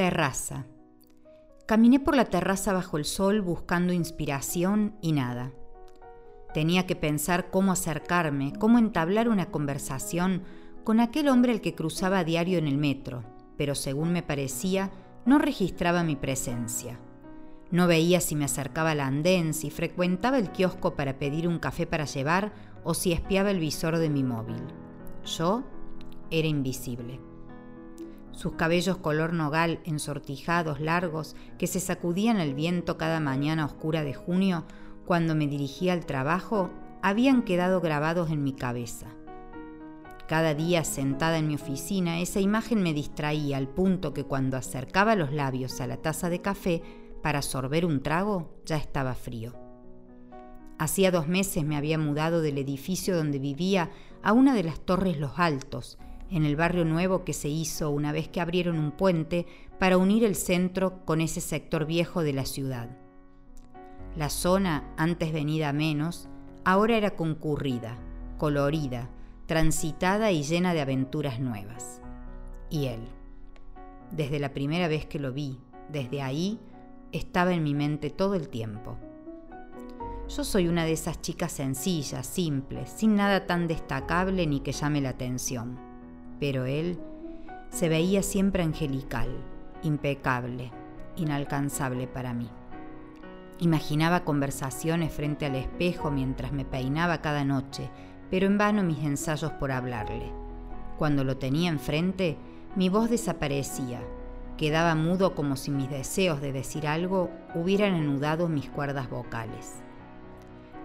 Terraza. Caminé por la terraza bajo el sol buscando inspiración y nada. Tenía que pensar cómo acercarme, cómo entablar una conversación con aquel hombre al que cruzaba diario en el metro, pero según me parecía, no registraba mi presencia. No veía si me acercaba al andén, si frecuentaba el kiosco para pedir un café para llevar o si espiaba el visor de mi móvil. Yo era invisible. Sus cabellos color nogal, ensortijados, largos, que se sacudían al viento cada mañana oscura de junio, cuando me dirigía al trabajo, habían quedado grabados en mi cabeza. Cada día sentada en mi oficina, esa imagen me distraía al punto que cuando acercaba los labios a la taza de café para sorber un trago, ya estaba frío. Hacía dos meses me había mudado del edificio donde vivía a una de las Torres Los Altos, en el barrio nuevo que se hizo una vez que abrieron un puente para unir el centro con ese sector viejo de la ciudad. La zona, antes venida menos, ahora era concurrida, colorida, transitada y llena de aventuras nuevas. Y él. Desde la primera vez que lo vi, desde ahí, estaba en mi mente todo el tiempo. Yo soy una de esas chicas sencillas, simples, sin nada tan destacable ni que llame la atención. Pero él se veía siempre angelical, impecable, inalcanzable para mí. Imaginaba conversaciones frente al espejo mientras me peinaba cada noche, pero en vano mis ensayos por hablarle. Cuando lo tenía enfrente, mi voz desaparecía. Quedaba mudo como si mis deseos de decir algo hubieran anudado mis cuerdas vocales.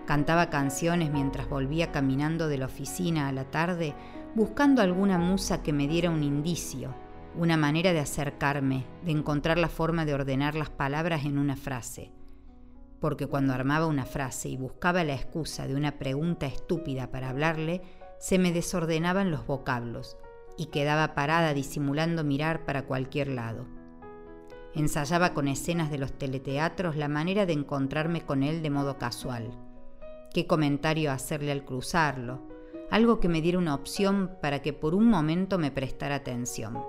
Cantaba canciones mientras volvía caminando de la oficina a la tarde, buscando alguna musa que me diera un indicio, una manera de acercarme, de encontrar la forma de ordenar las palabras en una frase porque cuando armaba una frase y buscaba la excusa de una pregunta estúpida para hablarle, se me desordenaban los vocablos y quedaba parada disimulando mirar para cualquier lado. Ensayaba con escenas de los teleteatros la manera de encontrarme con él de modo casual. Qué comentario hacerle al cruzarlo, algo que me diera una opción para que por un momento me prestara atención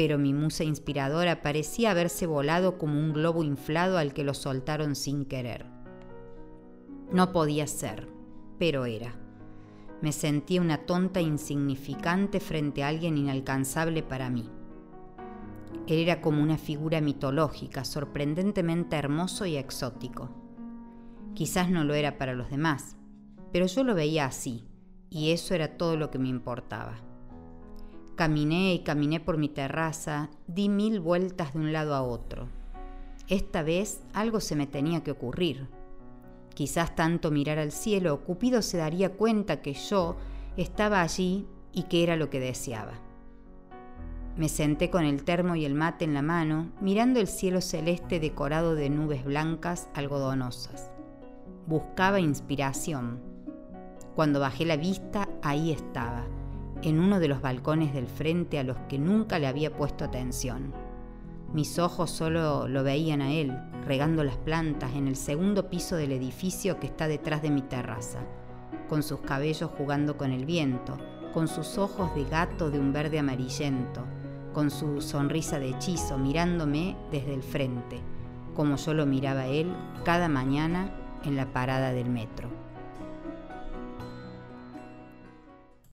pero mi musa inspiradora parecía haberse volado como un globo inflado al que lo soltaron sin querer. No podía ser, pero era. Me sentía una tonta insignificante frente a alguien inalcanzable para mí. Él era como una figura mitológica, sorprendentemente hermoso y exótico. Quizás no lo era para los demás, pero yo lo veía así, y eso era todo lo que me importaba. Caminé y caminé por mi terraza, di mil vueltas de un lado a otro. Esta vez algo se me tenía que ocurrir. Quizás tanto mirar al cielo, Cupido se daría cuenta que yo estaba allí y que era lo que deseaba. Me senté con el termo y el mate en la mano, mirando el cielo celeste decorado de nubes blancas algodonosas. Buscaba inspiración. Cuando bajé la vista, ahí estaba en uno de los balcones del frente a los que nunca le había puesto atención. Mis ojos solo lo veían a él, regando las plantas en el segundo piso del edificio que está detrás de mi terraza, con sus cabellos jugando con el viento, con sus ojos de gato de un verde amarillento, con su sonrisa de hechizo mirándome desde el frente, como yo lo miraba a él cada mañana en la parada del metro.